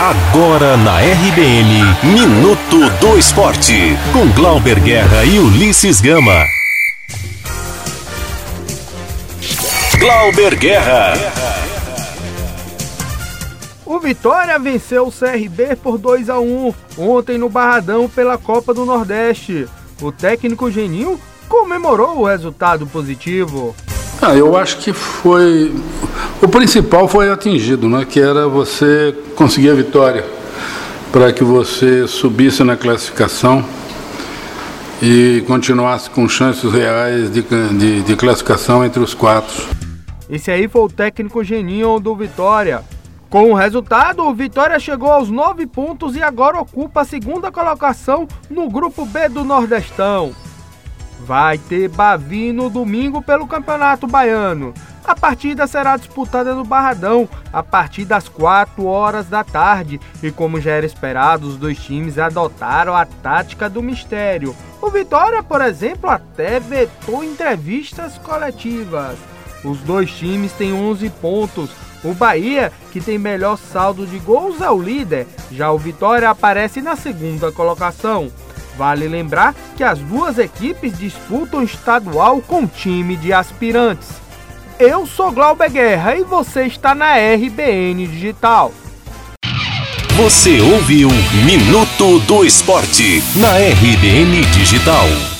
Agora na RBN, Minuto do Esporte, com Glauber Guerra e Ulisses Gama. Glauber Guerra. O Vitória venceu o CRB por 2 a 1 ontem no Barradão pela Copa do Nordeste. O técnico Geninho comemorou o resultado positivo. Ah, eu acho que foi. O principal foi atingido, né? que era você conseguir a vitória para que você subisse na classificação e continuasse com chances reais de, de, de classificação entre os quatro. Esse aí foi o técnico Geninho do Vitória. Com o resultado, o Vitória chegou aos nove pontos e agora ocupa a segunda colocação no grupo B do Nordestão. Vai ter Bavi no domingo pelo Campeonato Baiano. A partida será disputada no Barradão a partir das 4 horas da tarde e, como já era esperado, os dois times adotaram a tática do mistério. O Vitória, por exemplo, até vetou entrevistas coletivas. Os dois times têm 11 pontos. O Bahia, que tem melhor saldo de gols, é o líder. Já o Vitória aparece na segunda colocação. Vale lembrar que as duas equipes disputam estadual com time de aspirantes. Eu sou Glauber Guerra e você está na RBN Digital. Você ouviu Minuto do Esporte na RBN Digital.